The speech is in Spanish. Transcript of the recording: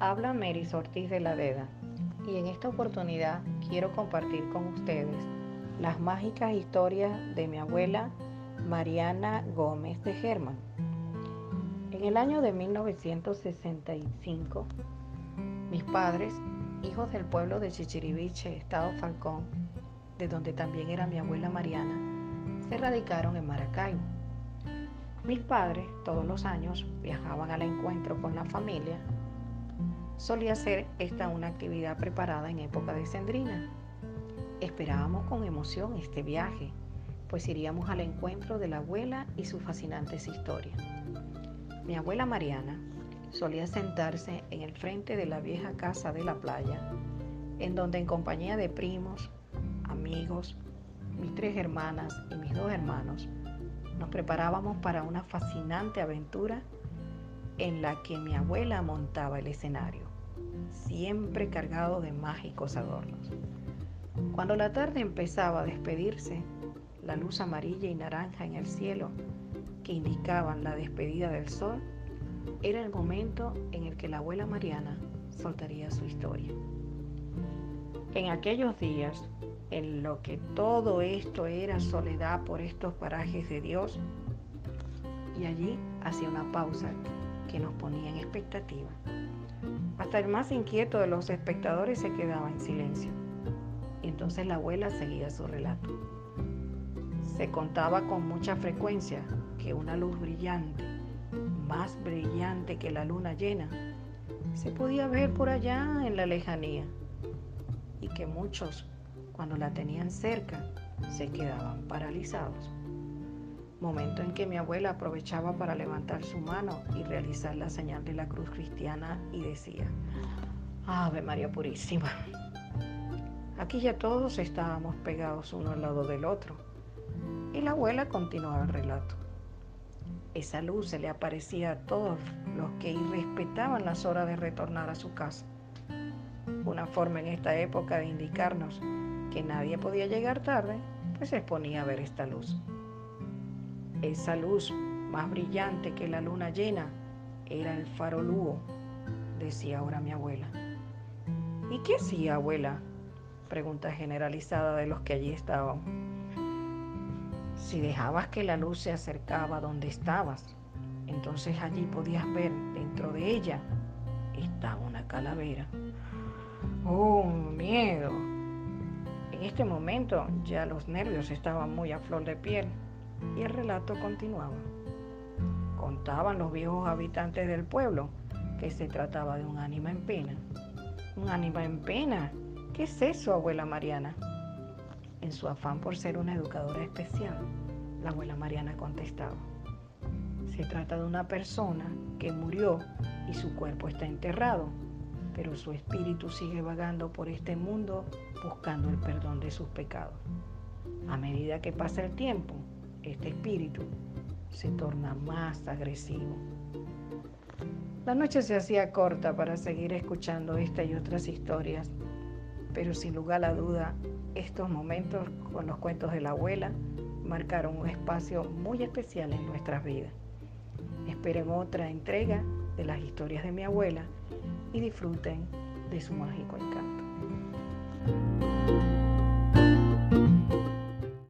Habla Mary Ortiz de la Vega y en esta oportunidad quiero compartir con ustedes las mágicas historias de mi abuela Mariana Gómez de Germán. En el año de 1965, mis padres, hijos del pueblo de Chichiriviche, Estado Falcón, de donde también era mi abuela Mariana, se radicaron en Maracaibo. Mis padres todos los años viajaban al encuentro con la familia Solía ser esta una actividad preparada en época de Sendrina. Esperábamos con emoción este viaje, pues iríamos al encuentro de la abuela y sus fascinantes historias. Mi abuela Mariana solía sentarse en el frente de la vieja casa de la playa, en donde en compañía de primos, amigos, mis tres hermanas y mis dos hermanos, nos preparábamos para una fascinante aventura en la que mi abuela montaba el escenario siempre cargado de mágicos adornos. Cuando la tarde empezaba a despedirse, la luz amarilla y naranja en el cielo que indicaban la despedida del sol, era el momento en el que la abuela Mariana soltaría su historia. En aquellos días, en lo que todo esto era soledad por estos parajes de Dios, y allí hacía una pausa que nos ponía en expectativa. Hasta el más inquieto de los espectadores se quedaba en silencio. Y entonces la abuela seguía su relato. Se contaba con mucha frecuencia que una luz brillante, más brillante que la luna llena, se podía ver por allá en la lejanía y que muchos, cuando la tenían cerca, se quedaban paralizados momento en que mi abuela aprovechaba para levantar su mano y realizar la señal de la cruz cristiana y decía, Ave María Purísima. Aquí ya todos estábamos pegados uno al lado del otro y la abuela continuaba el relato. Esa luz se le aparecía a todos los que irrespetaban las horas de retornar a su casa. Una forma en esta época de indicarnos que nadie podía llegar tarde, pues se exponía a ver esta luz. Esa luz más brillante que la luna llena era el faro Lugo, decía ahora mi abuela. ¿Y qué hacía, abuela? Pregunta generalizada de los que allí estaban. Si dejabas que la luz se acercaba donde estabas, entonces allí podías ver dentro de ella estaba una calavera. ¡Oh, miedo! En este momento ya los nervios estaban muy a flor de piel y el relato continuaba. Contaban los viejos habitantes del pueblo que se trataba de un ánima en pena. ¿Un ánima en pena? ¿Qué es eso, abuela Mariana? En su afán por ser una educadora especial, la abuela Mariana contestaba. Se trata de una persona que murió y su cuerpo está enterrado, pero su espíritu sigue vagando por este mundo buscando el perdón de sus pecados. A medida que pasa el tiempo, este espíritu se torna más agresivo. La noche se hacía corta para seguir escuchando esta y otras historias, pero sin lugar a duda, estos momentos con los cuentos de la abuela marcaron un espacio muy especial en nuestras vidas. Esperen otra entrega de las historias de mi abuela y disfruten de su mágico encanto. thank you